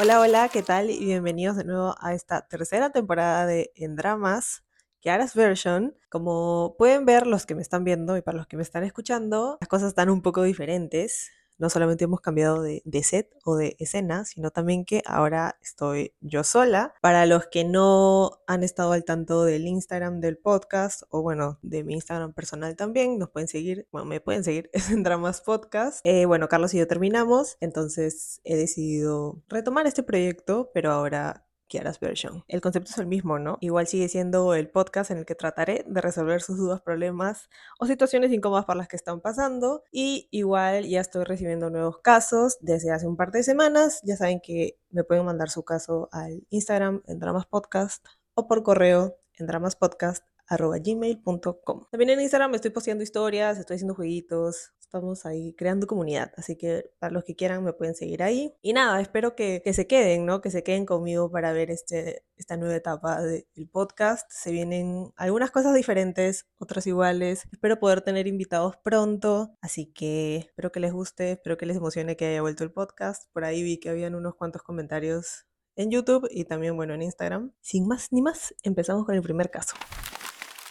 Hola, hola, ¿qué tal? Y bienvenidos de nuevo a esta tercera temporada de En Dramas, Kiara's Version. Como pueden ver los que me están viendo y para los que me están escuchando, las cosas están un poco diferentes no solamente hemos cambiado de, set o de escena, sino también que ahora estoy yo sola. Para los que no han estado al tanto del Instagram del podcast, o bueno, de mi Instagram personal también, nos pueden seguir, bueno, me pueden seguir, en Dramas Podcast. Eh, bueno, Carlos y yo terminamos, entonces he decidido retomar este proyecto, pero ahora Kiara's Version. El concepto es el mismo, ¿no? Igual sigue siendo el podcast en el que trataré de resolver sus dudas, problemas o situaciones incómodas por las que están pasando. Y igual ya estoy recibiendo nuevos casos desde hace un par de semanas. Ya saben que me pueden mandar su caso al Instagram en Dramas Podcast o por correo en dramaspodcast.gmail.com. También en Instagram estoy posteando historias, estoy haciendo jueguitos, estamos ahí creando comunidad, así que para los que quieran me pueden seguir ahí. Y nada, espero que, se queden, ¿no? Que se queden conmigo para ver este, esta nueva etapa del podcast. Se vienen algunas cosas diferentes, otras iguales. Espero poder tener invitados pronto, así que espero que les guste, espero que les emocione que haya vuelto el podcast. Por ahí vi que habían unos cuantos comentarios en YouTube y también, bueno, en Instagram. Sin más ni más, empezamos con el primer caso.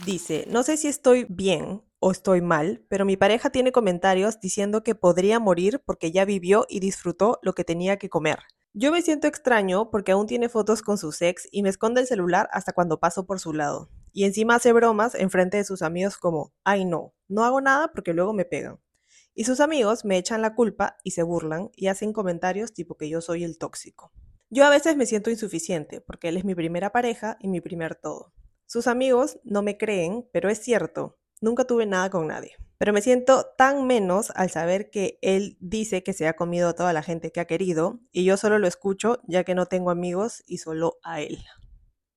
Dice, no sé si estoy bien o estoy mal, pero mi pareja tiene comentarios diciendo que podría morir porque ya vivió y disfrutó lo que tenía que comer. Yo me siento extraño porque aún tiene fotos con su ex y me esconde el celular hasta cuando paso por su lado. Y encima hace bromas en frente de sus amigos como, ay no, no hago nada porque luego me pegan. Y sus amigos me echan la culpa y se burlan y hacen comentarios tipo que yo soy el tóxico. Yo a veces me siento insuficiente porque él es mi primera pareja y mi primer todo. Sus amigos no me creen, pero es cierto, Nunca tuve nada con nadie. Pero me siento tan menos al saber que él dice que se ha comido a toda la gente que ha querido y yo solo lo escucho ya que no tengo amigos y solo a él.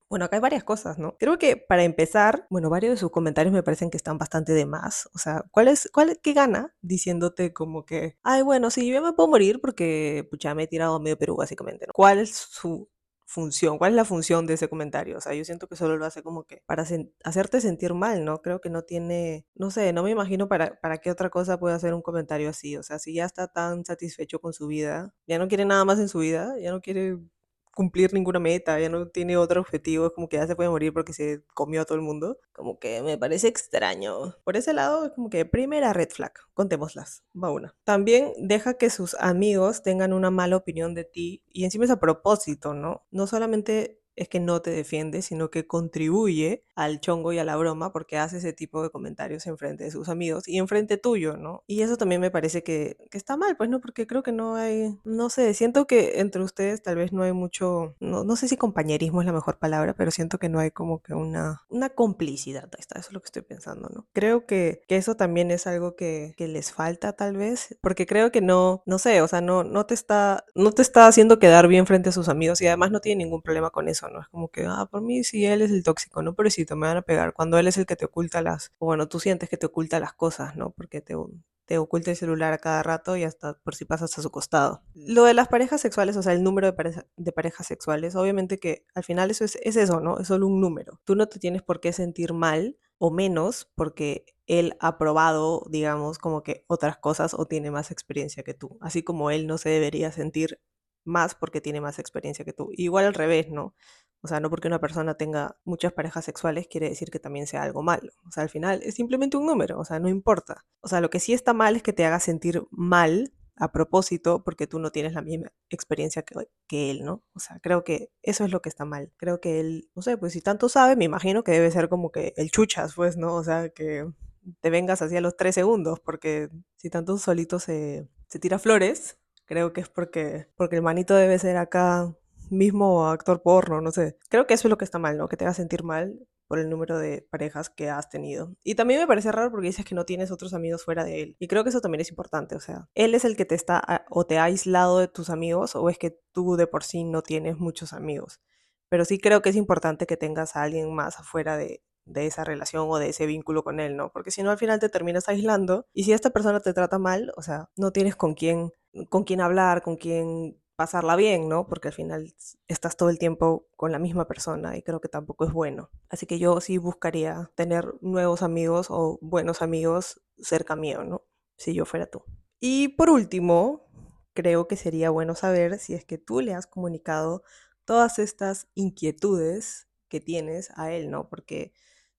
Bueno, acá hay varias cosas, ¿no? Creo que para empezar, bueno, varios de sus comentarios me parecen que están bastante de más. O sea, ¿cuál es, cuál, qué gana diciéndote como que, ay, bueno, sí, yo me puedo morir porque, pucha, me he tirado a medio Perú, básicamente, ¿no? ¿Cuál es su función? ¿Cuál es la función de ese comentario? O sea, yo siento que solo lo hace como que para hacerte sentir mal, ¿no? Creo que no tiene, no sé, no me imagino para, para qué otra cosa puede hacer un comentario así. O sea, si ya está tan satisfecho con su vida, ya no quiere nada más en su vida, ya no quiere cumplir ninguna meta, ya no tiene otro objetivo, es como que ya se puede morir porque se comió a todo el mundo. Como que me parece extraño. Por ese lado, es como que primera red flag, contémoslas, va una. También deja que sus amigos tengan una mala opinión de ti y encima es a propósito, ¿no? No solamente es que no te defiende, sino que contribuye al chongo y a la broma porque hace ese tipo de comentarios en frente de sus amigos y en frente tuyo, ¿no? Y eso también me parece que, está mal, pues, ¿no? Porque creo que no hay, no sé, siento que entre ustedes tal vez no hay mucho, no, no sé si compañerismo es la mejor palabra, pero siento que no hay como que una, una complicidad, ahí está, eso es lo que estoy pensando, ¿no? Creo que, que eso también es algo que, que, les falta tal vez, porque creo que no, no sé, o sea, no, no te está, no te está haciendo quedar bien frente a sus amigos y además no tiene ningún problema con eso, ¿no? Es como que, ah, por mí sí, él es el tóxico, ¿no? si me van a pegar. Cuando él es el que te oculta las, o bueno, tú sientes que te oculta las cosas, ¿no? Porque te, te oculta el celular a cada rato y hasta por si pasas a su costado. Lo de las parejas sexuales, o sea, el número de, de parejas sexuales, obviamente que al final eso es, es eso, ¿no? Es solo un número. Tú no te tienes por qué sentir mal o menos porque él ha probado, digamos, como que otras cosas o tiene más experiencia que tú. Así como él no se debería sentir más porque tiene más experiencia que tú. Igual al revés, ¿no? O sea, no porque una persona tenga muchas parejas sexuales quiere decir que también sea algo malo. O sea, al final es simplemente un número, o sea, no importa. O sea, lo que sí está mal es que te haga sentir mal a propósito porque tú no tienes la misma experiencia que, que, él, ¿no? O sea, creo que eso es lo que está mal. Creo que él, no sé, pues si tanto sabe, me imagino que debe ser como que el chuchas, pues, ¿no? O sea, que te vengas así a los tres segundos, porque si tanto solito se, se tira flores, creo que es porque, porque el manito debe ser acá mismo actor porno, no sé. Creo que eso es lo que está mal, ¿no? Que te haga sentir mal por el número de parejas que has tenido. Y también me parece raro porque dices que no tienes otros amigos fuera de él. Y creo que eso también es importante, o sea, él es el que te está o te ha aislado de tus amigos o es que tú de por sí no tienes muchos amigos. Pero sí creo que es importante que tengas a alguien más afuera de, de esa relación o de ese vínculo con él, ¿no? Porque si no al final te terminas aislando y si esta persona te trata mal, o sea, no tienes con quién con quién hablar, con quién pasarla bien, ¿no? Porque al final estás todo el tiempo con la misma persona y creo que tampoco es bueno. Así que yo sí buscaría tener nuevos amigos o buenos amigos cerca mío, ¿no? Si yo fuera tú. Y por último, creo que sería bueno saber si es que tú le has comunicado todas estas inquietudes que tienes a él, ¿no? Porque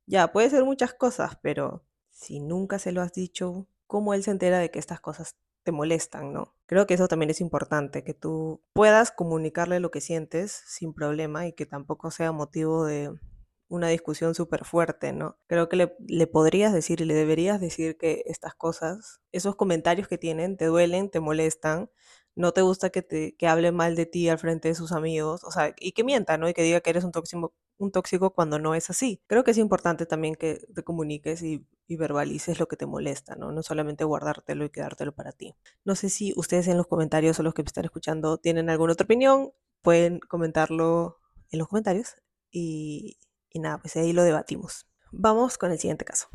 ya, puede ser muchas cosas, pero si nunca se lo has dicho, ¿cómo él se entera de que estas cosas te molestan, ¿no? Creo que eso también es importante, que tú puedas comunicarle lo que sientes sin problema y que tampoco sea motivo de una discusión súper fuerte, ¿no? Creo que le, podrías decir y le deberías decir que estas cosas, esos comentarios que tienen, te duelen, te molestan, no te gusta que, te, que hable mal de ti al frente de sus amigos, o sea, y que mienta, ¿no? Y que diga que eres un tóxico, un tóxico cuando no es así. Creo que es importante también que te comuniques y, verbalices lo que te molesta, ¿no? No solamente guardártelo y quedártelo para ti. No sé si ustedes en los comentarios o los que me están escuchando tienen alguna otra opinión, pueden comentarlo en los comentarios y, y nada, pues ahí lo debatimos. Vamos con el siguiente caso.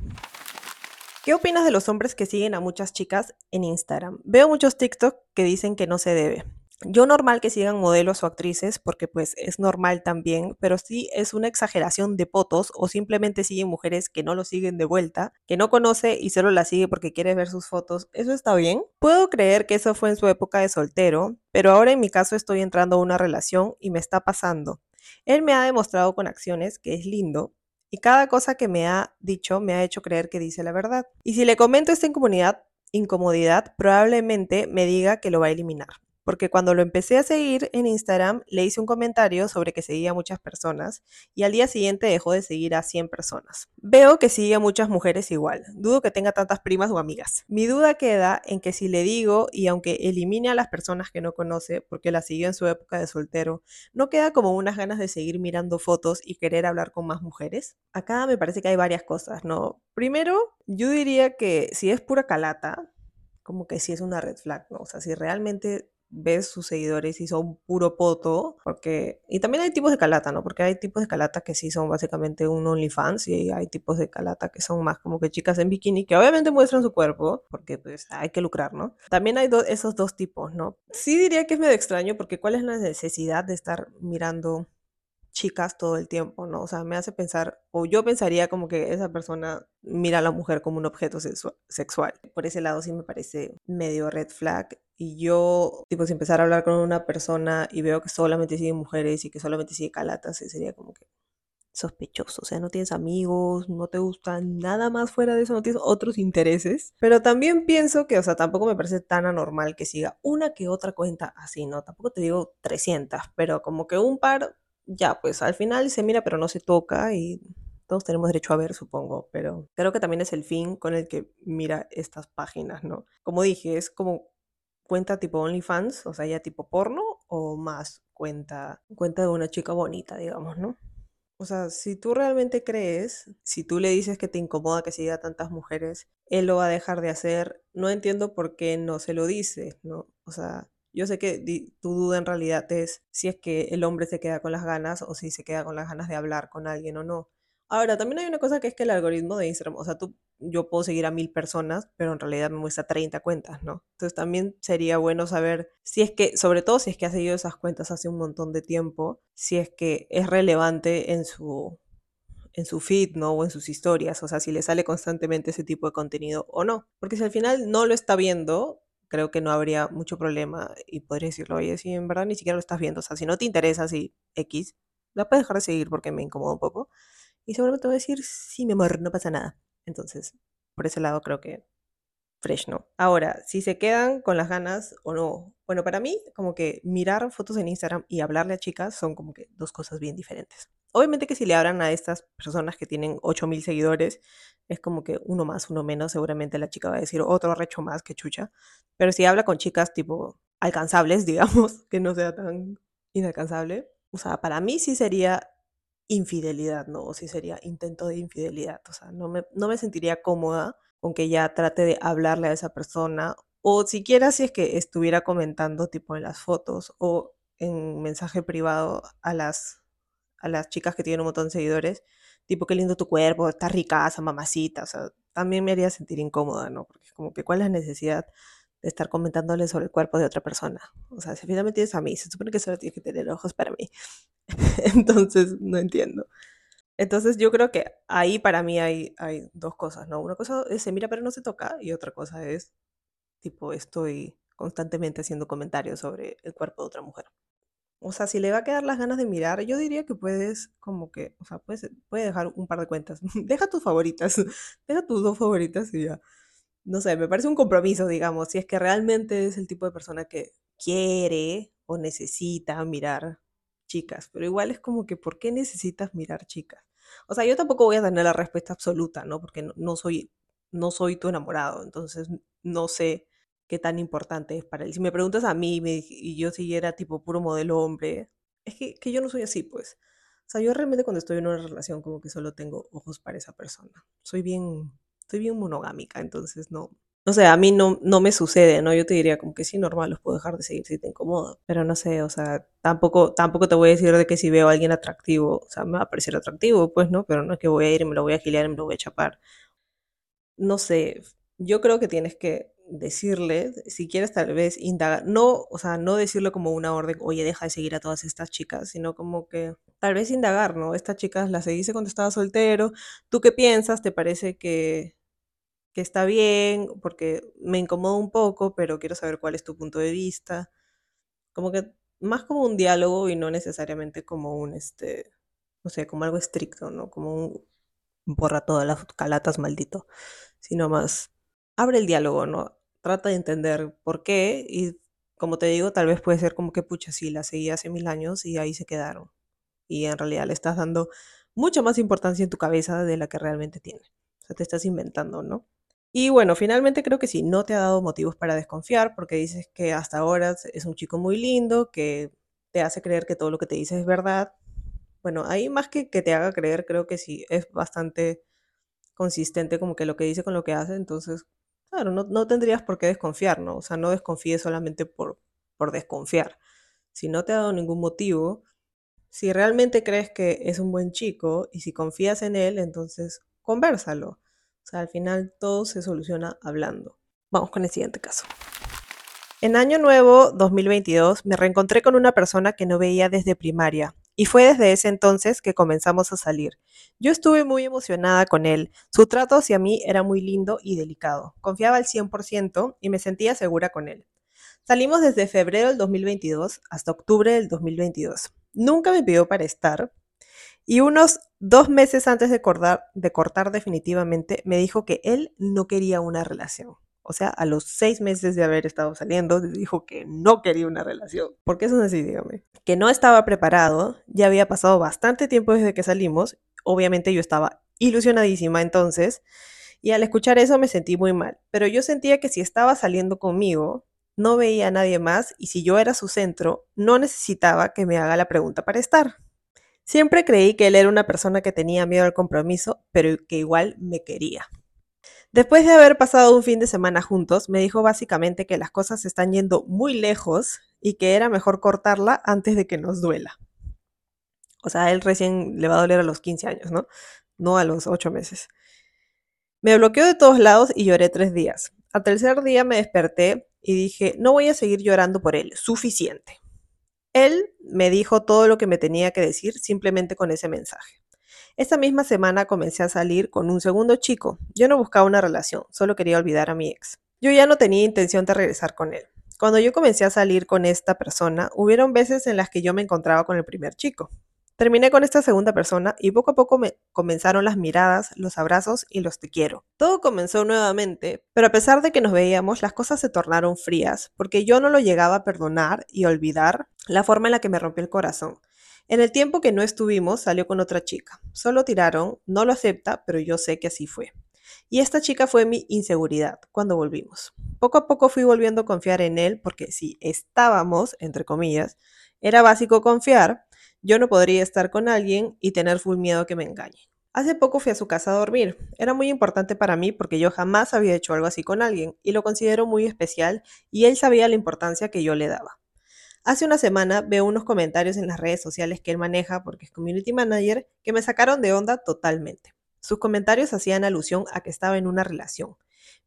¿Qué opinas de los hombres que siguen a muchas chicas en Instagram? Veo muchos TikTok que dicen que no se debe. Yo normal que sigan modelos o actrices porque pues es normal también, pero sí es una exageración de potos o simplemente siguen mujeres que no lo siguen de vuelta, que no conoce y solo la sigue porque quiere ver sus fotos. ¿Eso está bien? Puedo creer que eso fue en su época de soltero, pero ahora en mi caso estoy entrando a una relación y me está pasando. Él me ha demostrado con acciones que es lindo, y cada cosa que me ha dicho me ha hecho creer que dice la verdad. Y si le comento esta incomodidad, incomodidad, probablemente me diga que lo va a eliminar porque cuando lo empecé a seguir en Instagram le hice un comentario sobre que seguía a muchas personas y al día siguiente dejó de seguir a 100 personas. Veo que sigue a muchas mujeres igual, dudo que tenga tantas primas o amigas. Mi duda queda en que si le digo y aunque elimine a las personas que no conoce porque la siguió en su época de soltero, ¿no queda como unas ganas de seguir mirando fotos y querer hablar con más mujeres? Acá me parece que hay varias cosas, ¿no? Primero, yo diría que si es pura calata, como que sí es una red flag, ¿no? O sea, si realmente ves sus seguidores y son puro poto, porque, y también hay tipos de calata, ¿no? Porque hay tipos de calata que sí son básicamente un OnlyFans y hay tipos de calata que son más como que chicas en bikini que obviamente muestran su cuerpo, porque pues hay que lucrar, ¿no? También hay esos dos tipos, ¿no? Sí diría que es medio extraño porque ¿cuál es la necesidad de estar mirando chicas todo el tiempo, ¿no? O sea, me hace pensar, o yo pensaría como que esa persona mira a la mujer como un objeto sexual. Por ese lado sí me parece medio red flag. Y yo, tipo, si empezar a hablar con una persona y veo que solamente sigue mujeres y que solamente sigue calatas, sería como que sospechoso. O sea, no tienes amigos, no te gusta nada más fuera de eso, no tienes otros intereses. Pero también pienso que, o sea, tampoco me parece tan anormal que siga una que otra cuenta así, ¿no? Tampoco te digo 300, pero como que un par ya, pues al final se mira pero no se toca y todos tenemos derecho a ver, supongo, pero creo que también es el fin con el que mira estas páginas, ¿no? Como dije, es como cuenta tipo OnlyFans, o sea, ya tipo porno, o más cuenta, cuenta de una chica bonita, digamos, ¿no? O sea, si tú realmente crees, si tú le dices que te incomoda que siga tantas mujeres, él lo va a dejar de hacer. No entiendo por qué no se lo dice, ¿no? O sea, yo sé que tu duda en realidad es si es que el hombre se queda con las ganas o si se queda con las ganas de hablar con alguien o no. Ahora, también hay una cosa que es que el algoritmo de Instagram, o sea, tú, yo puedo seguir a mil personas, pero en realidad me muestra 30 cuentas, ¿no? Entonces también sería bueno saber si es que, sobre todo si es que ha seguido esas cuentas hace un montón de tiempo, si es que es relevante en su, en su feed, ¿no? O en sus historias, o sea, si le sale constantemente ese tipo de contenido o no. Porque si al final no lo está viendo, creo que no habría mucho problema y podría decirlo, oye, si en verdad ni siquiera lo estás viendo, o sea, si no te interesa, si X, la puedes dejar de seguir porque me incomoda un poco. Y seguramente te voy a decir, sí, mi amor, no pasa nada. Entonces, por ese lado creo que fresh, ¿no? Ahora, si se quedan con las ganas o no. Bueno, para mí, como que mirar fotos en Instagram y hablarle a chicas son como que dos cosas bien diferentes. Obviamente que si le hablan a estas personas que tienen 8000 seguidores, es como que uno más, uno menos, seguramente la chica va a decir otro recho más que chucha. Pero si habla con chicas tipo alcanzables, digamos, que no sea tan inalcanzable, o sea, para mí sí sería infidelidad, ¿no? O sí sería intento de infidelidad. O sea, no me, no me sentiría cómoda con ya trate de hablarle a esa persona o siquiera si es que estuviera comentando tipo en las fotos o en mensaje privado a las a las chicas que tienen un montón de seguidores, tipo, qué lindo tu cuerpo, estás ricaza, mamacita, o sea, también me haría sentir incómoda, ¿no? Porque como que cuál es la necesidad de estar comentándole sobre el cuerpo de otra persona. O sea, si finalmente tienes a mí, se supone que solo tienes que tener ojos para mí. Entonces, no entiendo. Entonces, yo creo que ahí para mí hay, hay dos cosas, ¿no? Una cosa es se mira pero no se toca y otra cosa es, tipo, estoy constantemente haciendo comentarios sobre el cuerpo de otra mujer. O sea, si le va a quedar las ganas de mirar, yo diría que puedes, como que, o sea, puedes, puedes dejar un par de cuentas. Deja tus favoritas, deja tus dos favoritas y ya. No sé, me parece un compromiso, digamos, si es que realmente es el tipo de persona que quiere o necesita mirar chicas, pero igual es como que, ¿por qué necesitas mirar chicas? O sea, yo tampoco voy a tener la respuesta absoluta, ¿no? Porque no, soy, no soy tu enamorado, entonces no sé qué tan importante es para él. Si me preguntas a mí y yo siguiera tipo puro modelo hombre, es que, que yo no soy así, pues. O sea, yo realmente cuando estoy en una relación como que solo tengo ojos para esa persona. Soy bien, soy bien monogámica, entonces no, no sé, a mí no, no me sucede, ¿no? Yo te diría como que sí, normal, los puedo dejar de seguir si te incomoda. Pero no sé, o sea, tampoco, tampoco te voy a decir de que si veo a alguien atractivo, o sea, me va a parecer atractivo, pues, ¿no? Pero no es que voy a ir me lo voy a gilear me lo voy a chapar. No sé, yo creo que tienes que decirle, si quieres tal vez indagar, no, o sea, no decirle como una orden, oye, deja de seguir a todas estas chicas, sino como que tal vez indagar, ¿no? Estas chicas las seguiste cuando estaba soltero, ¿tú qué piensas? ¿Te parece que, que está bien? Porque me incomoda un poco, pero quiero saber cuál es tu punto de vista. Como que más como un diálogo y no necesariamente como un, este, no sé, como algo estricto, ¿no? Como un borra todas las calatas, maldito, sino más abre el diálogo, ¿no? Trata de entender por qué y como te digo, tal vez puede ser como que pucha, sí, la seguí hace mil años y ahí se quedaron. Y en realidad le estás dando mucha más importancia en tu cabeza de la que realmente tiene. O sea, te estás inventando, ¿no? Y bueno, finalmente creo que sí, no te ha dado motivos para desconfiar porque dices que hasta ahora es un chico muy lindo, que te hace creer que todo lo que te dice es verdad. Bueno, ahí más que que te haga creer, creo que sí, es bastante consistente como que lo que dice con lo que hace, entonces Claro, no, no tendrías por qué desconfiar, ¿no? O sea, no desconfíes solamente por, por desconfiar. Si no te ha dado ningún motivo, si realmente crees que es un buen chico y si confías en él, entonces conversalo. O sea, al final todo se soluciona hablando. Vamos con el siguiente caso. En Año Nuevo 2022 me reencontré con una persona que no veía desde primaria y fue desde ese entonces que comenzamos a salir. Yo estuve muy emocionada con él. Su trato hacia mí era muy lindo y delicado. Confiaba al 100% y me sentía segura con él. Salimos desde febrero del 2022 hasta octubre del 2022. Nunca me pidió para estar. Y unos dos meses antes de cortar, de cortar definitivamente, me dijo que él no quería una relación. O sea, a los seis meses de haber estado saliendo, dijo que no quería una relación. ¿Por qué eso es así? Dígame. Que no estaba preparado, ya había pasado bastante tiempo desde que salimos. Obviamente yo estaba ilusionadísima entonces. Y al escuchar eso me sentí muy mal. Pero yo sentía que si estaba saliendo conmigo, no veía a nadie más y si yo era su centro, no necesitaba que me haga la pregunta para estar. Siempre creí que él era una persona que tenía miedo al compromiso, pero que igual me quería. Después de haber pasado un fin de semana juntos, me dijo básicamente que las cosas se están yendo muy lejos y que era mejor cortarla antes de que nos duela. O sea, él recién le va a doler a los 15 años, ¿no? No a los 8 meses. Me bloqueó de todos lados y lloré tres días. Al tercer día me desperté y dije, no voy a seguir llorando por él, suficiente. Él me dijo todo lo que me tenía que decir simplemente con ese mensaje. Esta misma semana comencé a salir con un segundo chico. Yo no buscaba una relación, solo quería olvidar a mi ex. Yo ya no tenía intención de regresar con él. Cuando yo comencé a salir con esta persona, hubieron veces en las que yo me encontraba con el primer chico. Terminé con esta segunda persona y poco a poco me comenzaron las miradas, los abrazos y los te quiero. Todo comenzó nuevamente, pero a pesar de que nos veíamos, las cosas se tornaron frías, porque yo no lo llegaba a perdonar y olvidar la forma en la que me rompió el corazón. En el tiempo que no estuvimos, salió con otra chica. Solo tiraron, no lo acepta, pero yo sé que así fue. Y esta chica fue mi inseguridad cuando volvimos. Poco a poco fui volviendo a confiar en él porque si estábamos, entre comillas, era básico confiar, yo no podría estar con alguien y tener full miedo que me engañe. Hace poco fui a su casa a dormir. Era muy importante para mí porque yo jamás había hecho algo así con alguien y lo considero muy especial y él sabía la importancia que yo le daba. Hace una semana veo unos comentarios en las redes sociales que él maneja porque es community manager que me sacaron de onda totalmente. Sus comentarios hacían alusión a que estaba en una relación.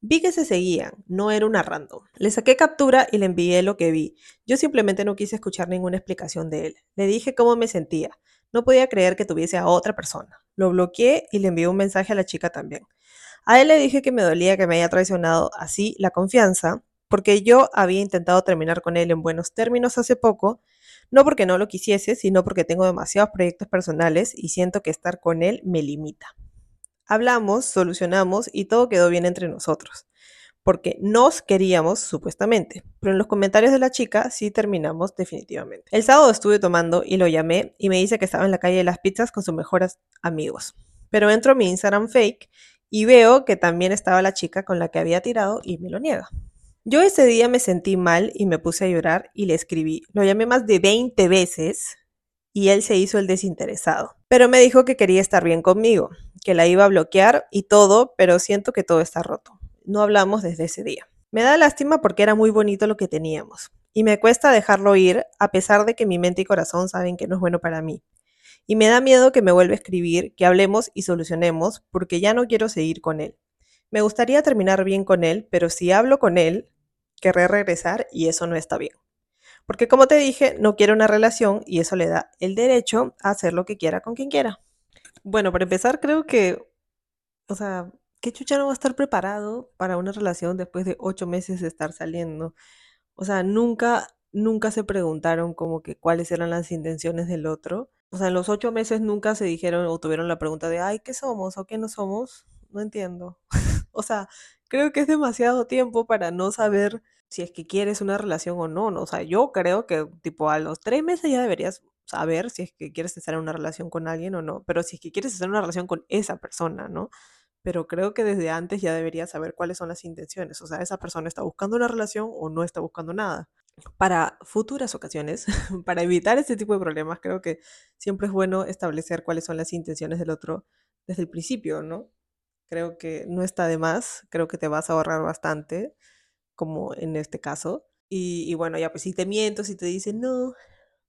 Vi que se seguían, no era una random. Le saqué captura y le envié lo que vi. Yo simplemente no quise escuchar ninguna explicación de él. Le dije cómo me sentía. No podía creer que tuviese a otra persona. Lo bloqueé y le envié un mensaje a la chica también. A él le dije que me dolía que me haya traicionado así la confianza porque yo había intentado terminar con él en buenos términos hace poco, no porque no lo quisiese, sino porque tengo demasiados proyectos personales y siento que estar con él me limita. Hablamos, solucionamos y todo quedó bien entre nosotros, porque nos queríamos supuestamente, pero en los comentarios de la chica sí terminamos definitivamente. El sábado estuve tomando y lo llamé y me dice que estaba en la calle de las pizzas con sus mejores amigos. Pero entro a mi Instagram fake y veo que también estaba la chica con la que había tirado y me lo niega. Yo ese día me sentí mal y me puse a llorar y le escribí. Lo llamé más de 20 veces y él se hizo el desinteresado. Pero me dijo que quería estar bien conmigo, que la iba a bloquear y todo, pero siento que todo está roto. No hablamos desde ese día. Me da lástima porque era muy bonito lo que teníamos y me cuesta dejarlo ir a pesar de que mi mente y corazón saben que no es bueno para mí. Y me da miedo que me vuelva a escribir, que hablemos y solucionemos, porque ya no quiero seguir con él. Me gustaría terminar bien con él, pero si hablo con él, querré regresar y eso no está bien. Porque como te dije, no quiero una relación y eso le da el derecho a hacer lo que quiera con quien quiera. Bueno, para empezar, creo que, o sea, ¿qué chucha no va a estar preparado para una relación después de ocho meses de estar saliendo? O sea, nunca, nunca se preguntaron como que cuáles eran las intenciones del otro. O sea, en los ocho meses nunca se dijeron o tuvieron la pregunta de, ay, ¿qué somos o qué no somos? No entiendo. o sea, creo que es demasiado tiempo para no saber si es que quieres una relación o no, ¿no? O sea, yo creo que tipo a los tres meses ya deberías saber si es que quieres estar en una relación con alguien o no, pero si es que quieres estar en una relación con esa persona, ¿no? Pero creo que desde antes ya deberías saber cuáles son las intenciones, o sea, esa persona está buscando una relación o no está buscando nada. Para futuras ocasiones, para evitar este tipo de problemas, creo que siempre es bueno establecer cuáles son las intenciones del otro desde el principio, ¿no? Creo que no está de más, creo que te vas a ahorrar bastante, como en este caso. Y, bueno, ya pues si te miento, si te dicen, no,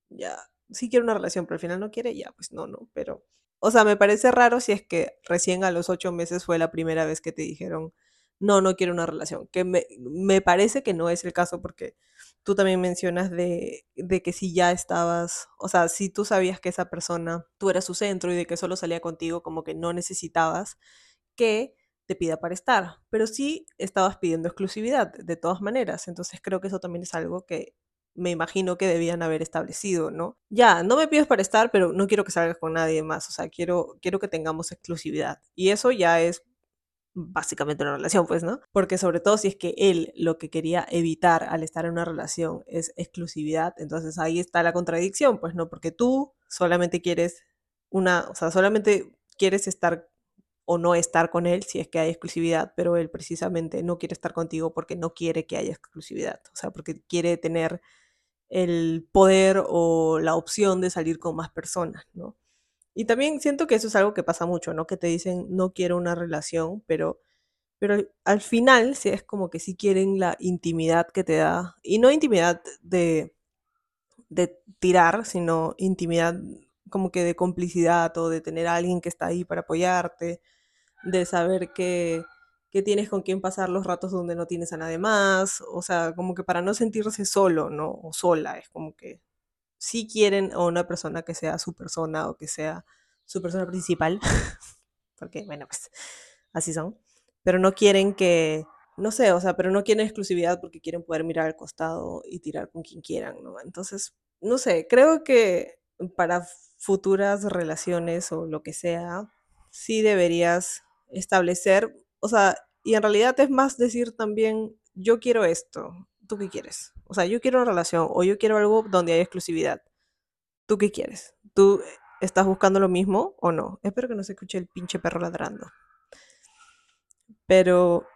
ya, sí quiero una relación, pero al final no quiere, ya, pues no, no, pero... O sea, me parece raro si es que recién a los ocho meses fue la primera vez que te dijeron, no, no quiero una relación, que me, me parece que no es el caso porque tú también mencionas de, de, que si ya estabas, o sea, si tú sabías que esa persona, tú eras su centro y de que solo salía contigo, como que no necesitabas que te pida para estar, pero sí estabas pidiendo exclusividad de todas maneras, entonces creo que eso también es algo que me imagino que debían haber establecido, ¿no? Ya, no me pides para estar, pero no quiero que salgas con nadie más, o sea, quiero, quiero que tengamos exclusividad. Y eso ya es básicamente una relación, pues, ¿no? Porque sobre todo si es que él lo que quería evitar al estar en una relación es exclusividad, entonces ahí está la contradicción, pues, ¿no? Porque tú solamente quieres una, o sea, solamente quieres estar o no estar con él si es que hay exclusividad, pero él precisamente no quiere estar contigo porque no quiere que haya exclusividad, o sea, porque quiere tener el poder o la opción de salir con más personas, ¿no? Y también siento que eso es algo que pasa mucho, ¿no? Que te dicen no quiero una relación, pero, pero al final sí es como que sí quieren la intimidad que te da, y no intimidad de, de tirar, sino intimidad como que de complicidad o de tener a alguien que está ahí para apoyarte, de saber que, que tienes con quién pasar los ratos donde no tienes a nadie más, o sea, como que para no sentirse solo, ¿no? O sola, es como que sí quieren a una persona que sea su persona o que sea su persona principal, porque bueno, pues así son, pero no quieren que, no sé, o sea, pero no quieren exclusividad porque quieren poder mirar al costado y tirar con quien quieran, ¿no? Entonces, no sé, creo que para futuras relaciones o lo que sea, sí deberías establecer, o sea, y en realidad es más decir también, yo quiero esto, ¿tú qué quieres? O sea, yo quiero una relación o yo quiero algo donde hay exclusividad. ¿Tú qué quieres? ¿Tú estás buscando lo mismo o no? Espero que no se escuche el pinche perro ladrando. Pero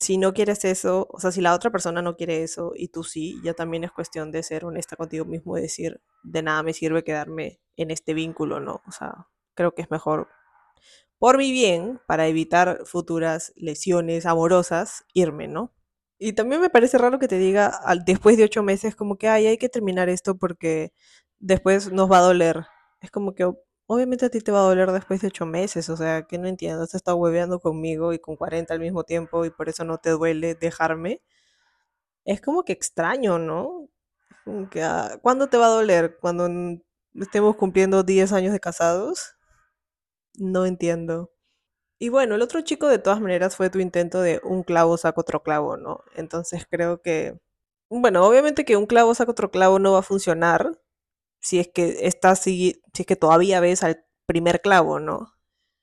si no quieres eso, o sea, si la otra persona no quiere eso y tú sí, ya también es cuestión de ser honesta contigo mismo y decir, de nada me sirve quedarme en este vínculo, ¿no? O sea, creo que es mejor, por mi bien, para evitar futuras lesiones amorosas, irme, ¿no? Y también me parece raro que te diga al, después de ocho meses como que, ay, hay que terminar esto porque después nos va a doler. Es como que obviamente a ti te va a doler después de ocho meses, o sea, que no entiendo, has estado hueveando conmigo y con 40 al mismo tiempo y por eso no te duele dejarme. Es como que extraño, ¿no? Ah, ¿cuándo te va a doler? ¿Cuando estemos cumpliendo 10 años de casados? No entiendo. Y bueno, el otro chico de todas maneras fue tu intento de un clavo saca otro clavo, ¿no? Entonces creo que, bueno, obviamente que un clavo saca otro clavo no va a funcionar si es que estás, si, si es que todavía ves al primer clavo, ¿no?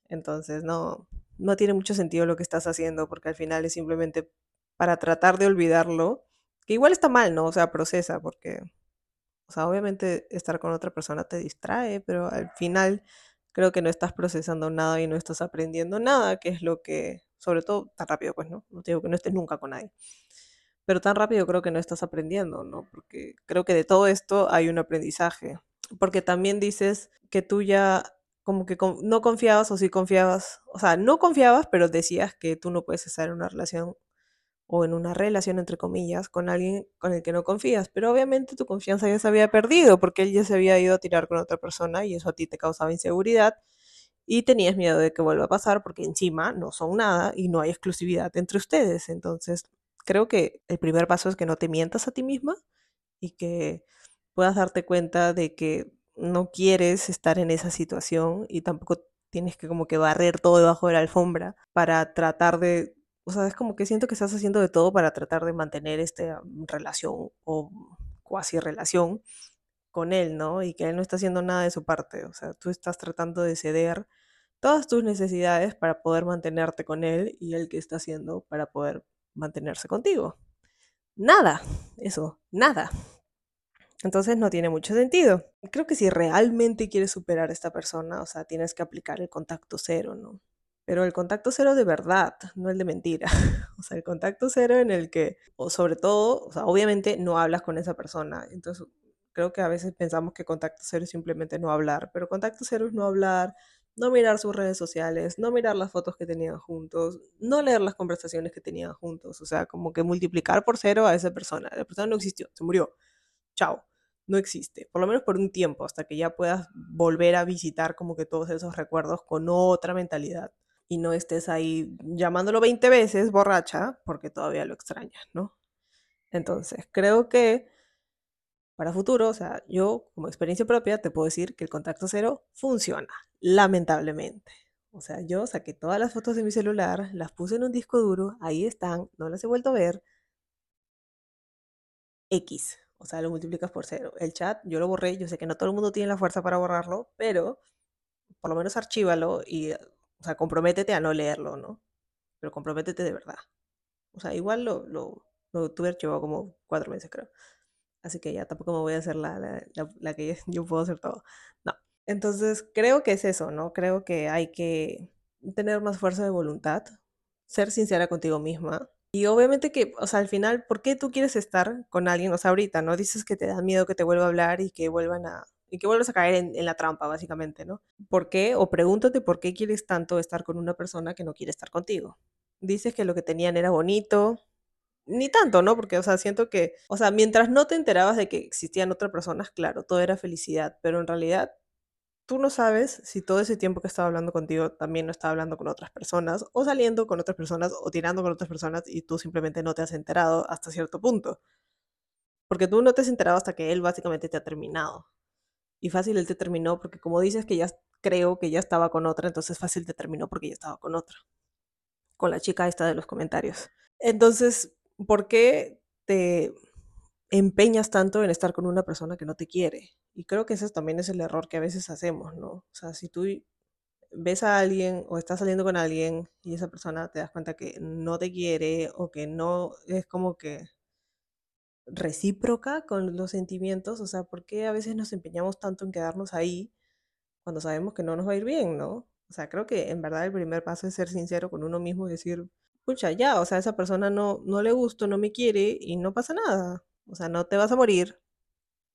Entonces no, no tiene mucho sentido lo que estás haciendo porque al final es simplemente para tratar de olvidarlo, que igual está mal, ¿no? O sea, procesa porque, o sea, obviamente estar con otra persona te distrae, pero al final creo que no estás procesando nada y no estás aprendiendo nada, que es lo que, sobre todo tan rápido, pues, ¿no? No digo que no estés nunca con nadie, pero tan rápido creo que no estás aprendiendo, ¿no? Porque creo que de todo esto hay un aprendizaje, porque también dices que tú ya como que no confiabas o sí confiabas, o sea, no confiabas, pero decías que tú no puedes estar en una relación o en una relación, entre comillas, con alguien con el que no confías. Pero obviamente tu confianza ya se había perdido porque él ya se había ido a tirar con otra persona y eso a ti te causaba inseguridad y tenías miedo de que vuelva a pasar porque encima no son nada y no hay exclusividad entre ustedes. Entonces, creo que el primer paso es que no te mientas a ti misma y que puedas darte cuenta de que no quieres estar en esa situación y tampoco tienes que como que barrer todo debajo de la alfombra para tratar de, o sea, es como que siento que estás haciendo de todo para tratar de mantener esta relación o cuasi relación con él, ¿no? Y que él no está haciendo nada de su parte, o sea, tú estás tratando de ceder todas tus necesidades para poder mantenerte con él y él que está haciendo para poder mantenerse contigo. Nada, eso, nada. Entonces no tiene mucho sentido. Creo que si realmente quieres superar a esta persona, o sea, tienes que aplicar el contacto cero, ¿no? Pero el contacto cero de verdad, no el de mentira. O sea, el contacto cero en el que, o sobre todo, o sea, obviamente no hablas con esa persona. Entonces, creo que a veces pensamos que contacto cero es simplemente no hablar, pero contacto cero es no hablar, no mirar sus redes sociales, no mirar las fotos que tenían juntos, no leer las conversaciones que tenían juntos. O sea, como que multiplicar por cero a esa persona. La persona no existió, se murió chao, no existe, por lo menos por un tiempo, hasta que ya puedas volver a visitar como que todos esos recuerdos con otra mentalidad y no estés ahí llamándolo 20 veces borracha porque todavía lo extrañas, ¿no? Entonces, creo que para futuro, o sea, yo como experiencia propia te puedo decir que el contacto cero funciona, lamentablemente. O sea, yo saqué todas las fotos de mi celular, las puse en un disco duro, ahí están, no las he vuelto a ver, X, o sea, lo multiplicas por cero. El chat, yo lo borré, yo sé que no todo el mundo tiene la fuerza para borrarlo, pero por lo menos archívalo y, o sea, comprométete a no leerlo, ¿no? Pero comprométete de verdad. O sea, igual lo, lo, lo tuve archivado como cuatro meses, creo. Así que ya tampoco me voy a hacer la, la, la, la que yo puedo hacer todo. No. Entonces, creo que es eso, ¿no? Creo que hay que tener más fuerza de voluntad, ser sincera contigo misma y obviamente que, o sea, al final, ¿por qué tú quieres estar con alguien? O sea, ahorita, ¿no? Dices que te da miedo que te vuelva a hablar y que vuelvan a, y que vuelvas a caer en, en la trampa, básicamente, ¿no? ¿Por qué? O pregúntate por qué quieres tanto estar con una persona que no quiere estar contigo. Dices que lo que tenían era bonito, ni tanto, ¿no? Porque, o sea, siento que, o sea, mientras no te enterabas de que existían otras personas, claro, todo era felicidad, pero en realidad tú no sabes si todo ese tiempo que estaba hablando contigo también no estaba hablando con otras personas, o saliendo con otras personas, o tirando con otras personas, y tú simplemente no te has enterado hasta cierto punto. Porque tú no te has enterado hasta que él básicamente te ha terminado. Y fácil él te terminó porque como dices que ya creo que ya estaba con otra, entonces fácil te terminó porque ya estaba con otra. Con la chica esta de los comentarios. Entonces, ¿por qué te empeñas tanto en estar con una persona que no te quiere? Y creo que ese también es el error que a veces hacemos, ¿no? O sea, si tú ves a alguien o estás saliendo con alguien y esa persona te das cuenta que no te quiere o que no es como que recíproca con los sentimientos, o sea, ¿por qué a veces nos empeñamos tanto en quedarnos ahí cuando sabemos que no nos va a ir bien, ¿no? O sea, creo que en verdad el primer paso es ser sincero con uno mismo y decir, pucha, ya, o sea, esa persona no, no le gusto, no me quiere y no pasa nada. O sea, no te vas a morir.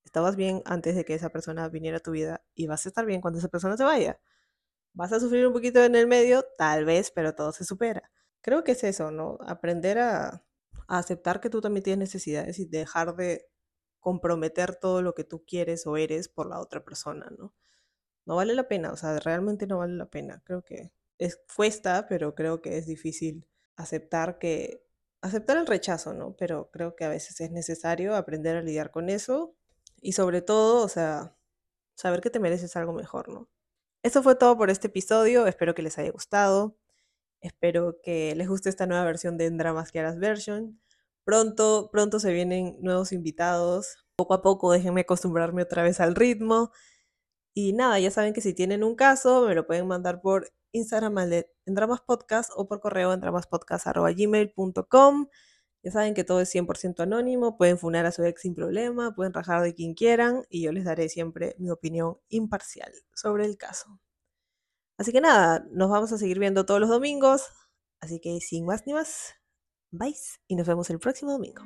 Estabas bien antes de que esa persona viniera a tu vida y vas a estar bien cuando esa persona se vaya. Vas a sufrir un poquito en el medio, tal vez, pero todo se supera. Creo que es eso, ¿no? Aprender a, a aceptar que tú también tienes necesidades y dejar de comprometer todo lo que tú quieres o eres por la otra persona, ¿no? No vale la pena, o sea, realmente no vale la pena. Creo que es cuesta, pero creo que es difícil aceptar que aceptar el rechazo, ¿no? Pero creo que a veces es necesario aprender a lidiar con eso y sobre todo, o sea, saber que te mereces algo mejor, ¿no? Eso fue todo por este episodio, espero que les haya gustado. Espero que les guste esta nueva versión de Dramas Kiaras Version. Pronto, pronto se vienen nuevos invitados. Poco a poco déjenme acostumbrarme otra vez al ritmo. Y nada, ya saben que si tienen un caso, me lo pueden mandar por Instagram en Dramas Podcast o por correo en dramaspodcast.gmail.com. Ya saben que todo es 100% anónimo, pueden funar a su ex sin problema, pueden rajar de quien quieran y yo les daré siempre mi opinión imparcial sobre el caso. Así que nada, nos vamos a seguir viendo todos los domingos, así que sin más ni más, bye y nos vemos el próximo domingo.